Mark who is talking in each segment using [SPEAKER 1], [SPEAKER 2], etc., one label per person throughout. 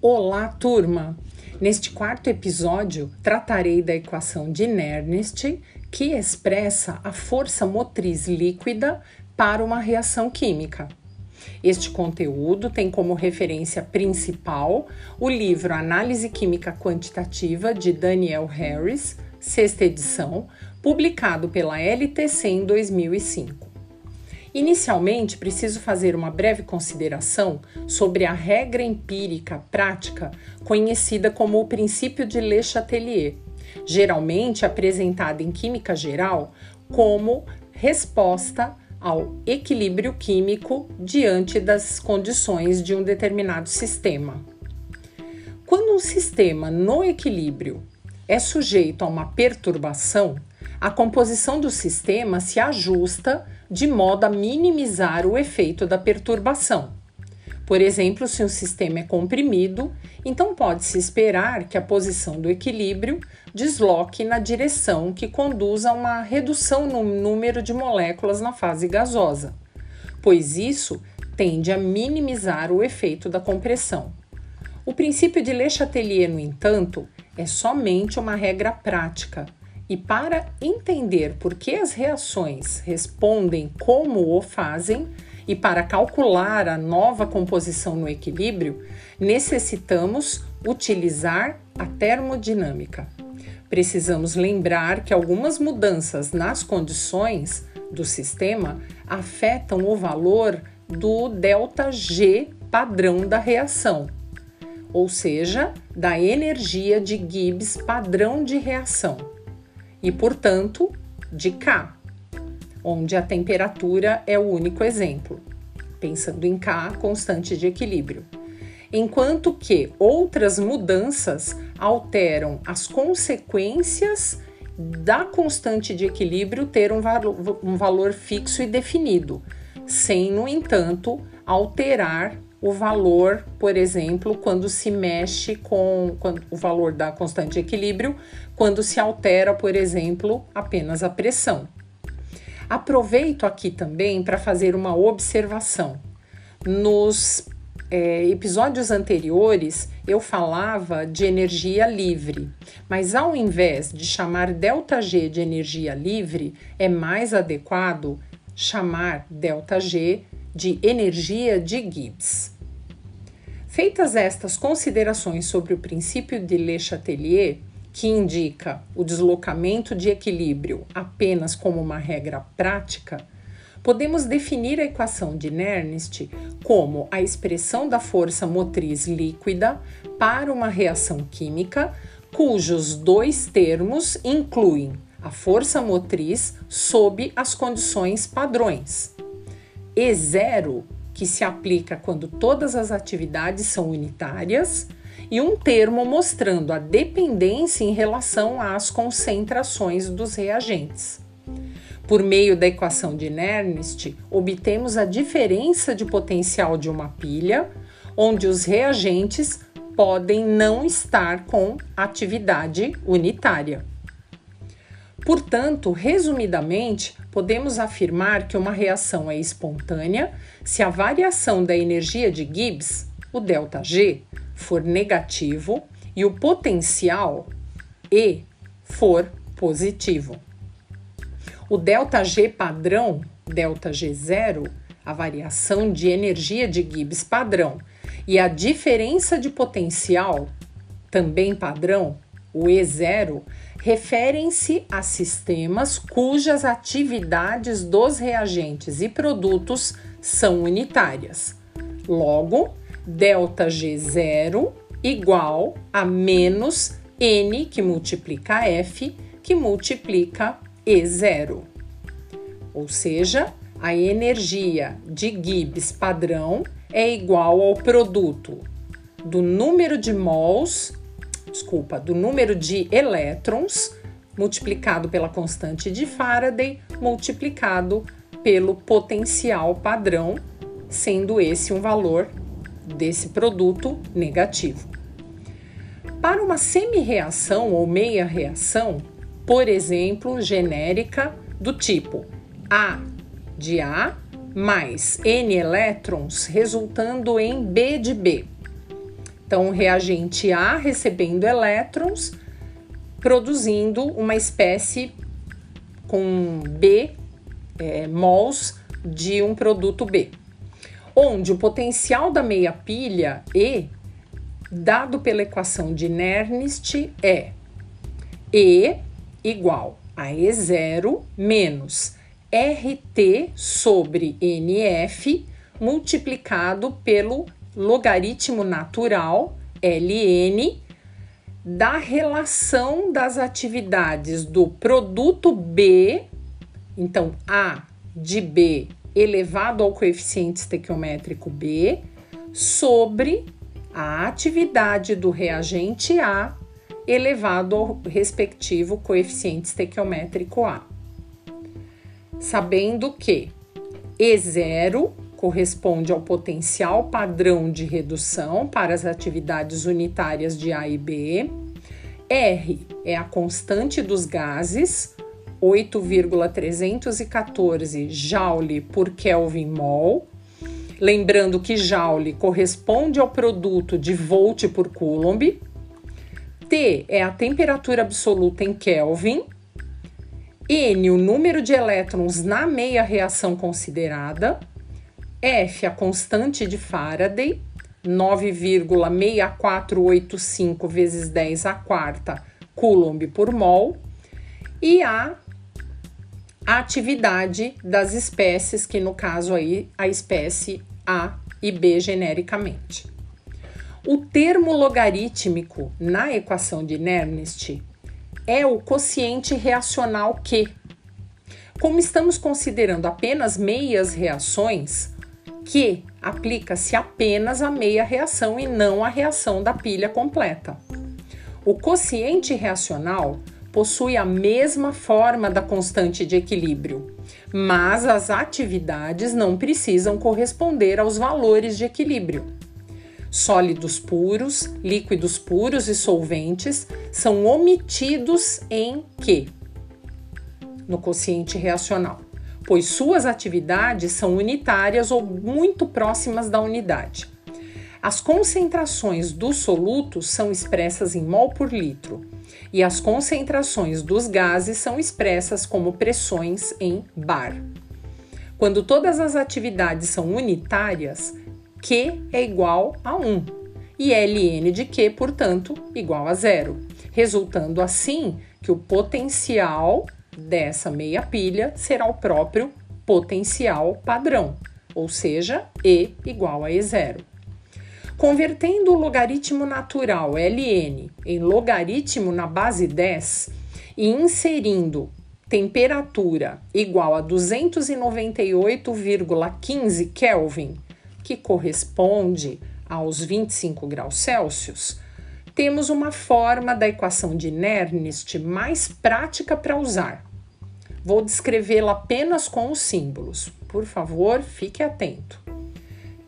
[SPEAKER 1] Olá, turma! Neste quarto episódio, tratarei da equação de Nernst, que expressa a força motriz líquida para uma reação química. Este conteúdo tem como referência principal o livro Análise Química Quantitativa de Daniel Harris, sexta edição, publicado pela LTC em 2005. Inicialmente, preciso fazer uma breve consideração sobre a regra empírica prática conhecida como o princípio de Le Chatelier, geralmente apresentada em química geral como resposta ao equilíbrio químico diante das condições de um determinado sistema. Quando um sistema no equilíbrio é sujeito a uma perturbação, a composição do sistema se ajusta de modo a minimizar o efeito da perturbação. Por exemplo, se um sistema é comprimido, então pode-se esperar que a posição do equilíbrio desloque na direção que conduz a uma redução no número de moléculas na fase gasosa, pois isso tende a minimizar o efeito da compressão. O princípio de Le Chatelier, no entanto, é somente uma regra prática e para entender por que as reações respondem como o fazem, e para calcular a nova composição no equilíbrio, necessitamos utilizar a termodinâmica. Precisamos lembrar que algumas mudanças nas condições do sistema afetam o valor do ΔG padrão da reação, ou seja, da energia de Gibbs padrão de reação e, portanto, de K, onde a temperatura é o único exemplo, pensando em K, constante de equilíbrio. Enquanto que outras mudanças alteram as consequências da constante de equilíbrio ter um, valo, um valor fixo e definido, sem, no entanto, alterar o valor, por exemplo, quando se mexe com o valor da constante de equilíbrio, quando se altera, por exemplo, apenas a pressão. Aproveito aqui também para fazer uma observação. Nos é, episódios anteriores eu falava de energia livre, mas ao invés de chamar ΔG de energia livre, é mais adequado chamar ΔG de energia de Gibbs. Feitas estas considerações sobre o princípio de Le Chatelier, que indica o deslocamento de equilíbrio apenas como uma regra prática, podemos definir a equação de Nernst como a expressão da força motriz líquida para uma reação química cujos dois termos incluem a força motriz sob as condições padrões. E0, que se aplica quando todas as atividades são unitárias, e um termo mostrando a dependência em relação às concentrações dos reagentes. Por meio da equação de Nernst, obtemos a diferença de potencial de uma pilha, onde os reagentes podem não estar com atividade unitária. Portanto, resumidamente, podemos afirmar que uma reação é espontânea se a variação da energia de Gibbs, o ΔG, for negativo e o potencial E for positivo. O ΔG padrão, ΔG0, a variação de energia de Gibbs padrão, e a diferença de potencial, também padrão, o E0, referem-se a sistemas cujas atividades dos reagentes e produtos são unitárias. Logo, ΔG0 igual a menos N que multiplica F que multiplica E0. Ou seja, a energia de Gibbs padrão é igual ao produto do número de mols desculpa, do número de elétrons multiplicado pela constante de Faraday multiplicado pelo potencial padrão, sendo esse um valor desse produto negativo. Para uma semi-reação ou meia reação, por exemplo, genérica do tipo A de A mais N elétrons resultando em B de B Então, o reagente A recebendo elétrons, produzindo uma espécie com B é, mols de um produto B, onde o potencial da meia pilha E, dado pela equação de Nernst, é E igual a E0 menos RT sobre NF multiplicado pelo logaritmo natural ln da relação das atividades do produto B, então A de B elevado ao coeficiente estequiométrico B, sobre a atividade do reagente A elevado ao respectivo coeficiente estequiométrico A. Sabendo que E0 corresponde ao potencial padrão de redução para as atividades unitárias de A e B. R é a constante dos gases, 8,314 Joule por Kelvin mol. Lembrando que Joule corresponde ao produto de volt por Coulomb. T é a temperatura absoluta em Kelvin. N, o número de elétrons na meia reação considerada. F, a constante de Faraday, 9,6485 vezes 10 a quarta Coulomb por mol, e a atividade das espécies, que no caso aí a espécie A e B genericamente. O termo logarítmico na equação de Nernst é o quociente reacional Q. Como estamos considerando apenas meias reações, que aplica-se apenas a meia reação e não a reação da pilha completa. O quociente reacional possui a mesma forma da constante de equilíbrio, mas as atividades não precisam corresponder aos valores de equilíbrio. Sólidos puros, líquidos puros e solventes são omitidos em Q, no quociente reacional pois suas atividades são unitárias ou muito próximas da unidade. As concentrações dos solutos são expressas em mol por litro e as concentrações dos gases são expressas como pressões em bar. Quando todas as atividades são unitárias, Q é igual a 1 e ln de Q, portanto, igual a zero, resultando assim que o potencial dessa meia pilha será o próprio potencial padrão, ou seja, E igual a E0. Convertendo o logaritmo natural ln em logaritmo na base 10 e inserindo temperatura igual a 298,15 Kelvin, que corresponde aos 25 graus Celsius, temos uma forma da equação de Nernst mais prática para usar. Vou descrevê-la apenas com os símbolos. Por favor, fique atento.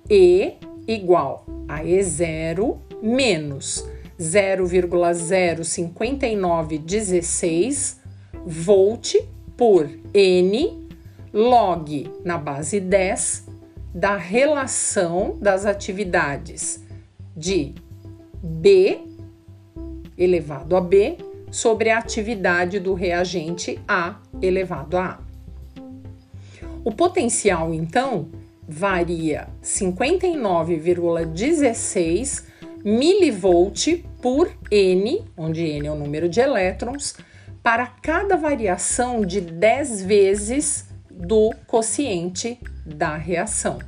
[SPEAKER 1] E igual a E0 menos 0,05916 volt por N log na base 10 da relação das atividades de B elevado a B sobre a atividade do reagente A elevado a A. O potencial, então, varia 59,16 milivolt por N, onde N é o número de elétrons, para cada variação de 10 vezes do quociente da reação.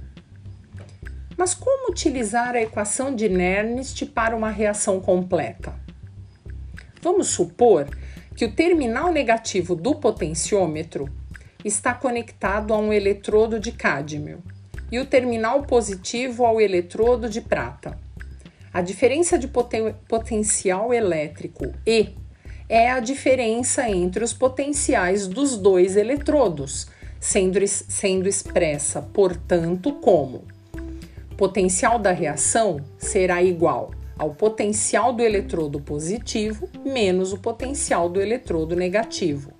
[SPEAKER 1] Mas como utilizar a equação de Nernst para uma reação completa? Vamos supor que o terminal negativo do potenciômetro está conectado a um eletrodo de cádmio e o terminal positivo ao eletrodo de prata. A diferença de poten potencial elétrico E é a diferença entre os potenciais dos dois eletrodos, sendo, sendo expressa, portanto, como potencial da reação será igual ao potencial do eletrodo positivo menos o potencial do eletrodo negativo.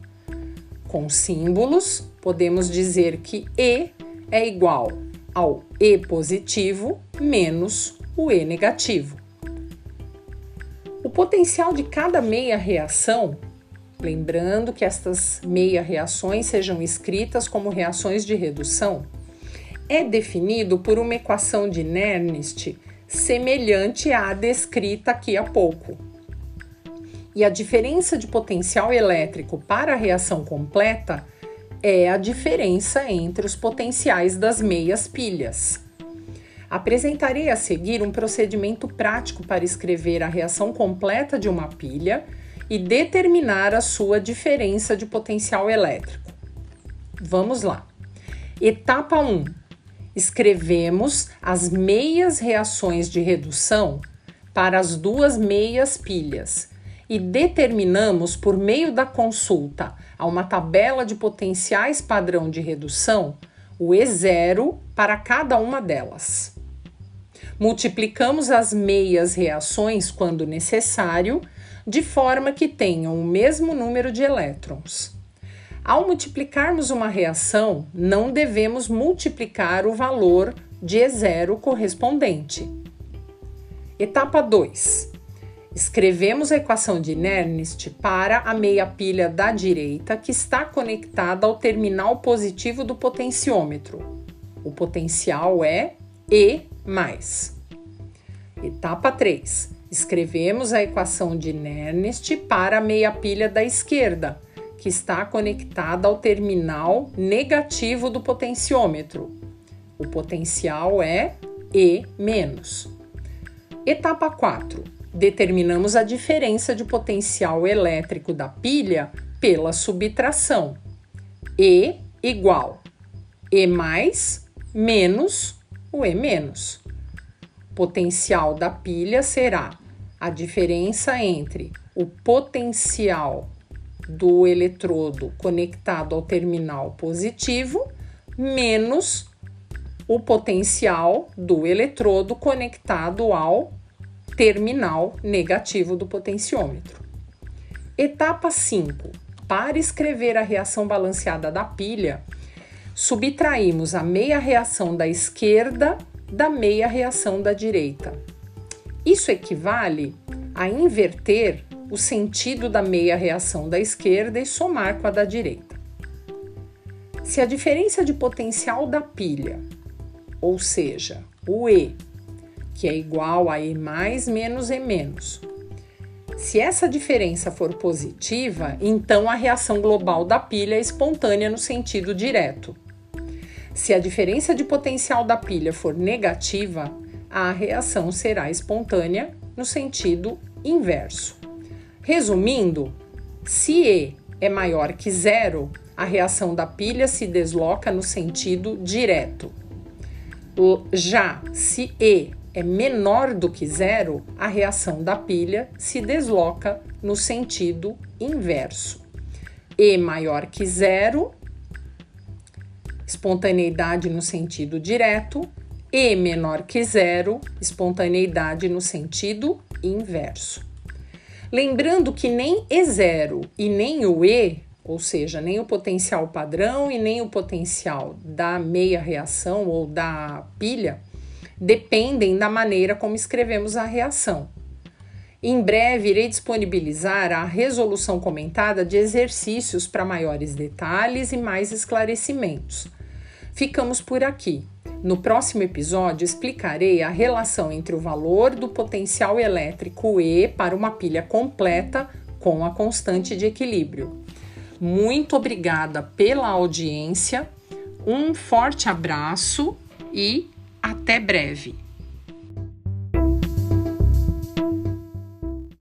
[SPEAKER 1] Com símbolos, podemos dizer que E é igual ao E positivo menos o E negativo. O potencial de cada meia reação, lembrando que estas meia reações sejam escritas como reações de redução, é definido por uma equação de Nernst semelhante à descrita aqui há pouco. E a diferença de potencial elétrico para a reação completa é a diferença entre os potenciais das meias pilhas. Apresentarei a seguir um procedimento prático para escrever a reação completa de uma pilha e determinar a sua diferença de potencial elétrico. Vamos lá. Etapa 1. Escrevemos as meias reações de redução para as duas meias pilhas e determinamos por meio da consulta a uma tabela de potenciais padrão de redução o E0 para cada uma delas. Multiplicamos as meias reações quando necessário, de forma que tenham o mesmo número de elétrons. Ao multiplicarmos uma reação, não devemos multiplicar o valor de E0 correspondente. Etapa 2. Escrevemos a equação de Nernst para a meia pilha da direita que está conectada ao terminal positivo do potenciômetro. O potencial é E. Etapa 3. Escrevemos a equação de Nernst para a meia pilha da esquerda, que está conectada ao terminal negativo do potenciômetro. O potencial é E. Etapa 4. Determinamos a diferença de potencial elétrico da pilha pela subtração. E igual E mais menos o E menos. Potencial da pilha será a diferença entre o potencial do eletrodo conectado ao terminal positivo menos o potencial do eletrodo conectado ao terminal negativo do potenciômetro. Etapa 5. Para escrever a reação balanceada da pilha, subtraímos a meia reação da esquerda da meia reação da direita. Isso equivale a inverter o sentido da meia reação da esquerda e somar com a da direita. Se a diferença de potencial da pilha, ou seja, o E, que é igual a E mais menos E menos, se essa diferença for positiva, então a reação global da pilha é espontânea no sentido direto. Se a diferença de potencial da pilha for negativa, a reação será espontânea no sentido inverso. Resumindo, se E é maior que zero, a reação da pilha se desloca no sentido direto. Já se E é menor do que zero, a reação da pilha se desloca no sentido inverso. E maior que zero, espontaneidade no sentido direto, e menor que zero, espontaneidade no sentido inverso. Lembrando que nem E0 e nem o E, ou seja, nem o potencial padrão e nem o potencial da meia reação ou da pilha, dependem da maneira como escrevemos a reação. Em breve irei disponibilizar a resolução comentada de exercícios para maiores detalhes e mais esclarecimentos. Ficamos por aqui. No próximo episódio, explicarei a relação entre o valor do potencial elétrico E para uma pilha completa com a constante de equilíbrio. Muito obrigada pela audiência, um forte abraço e até breve!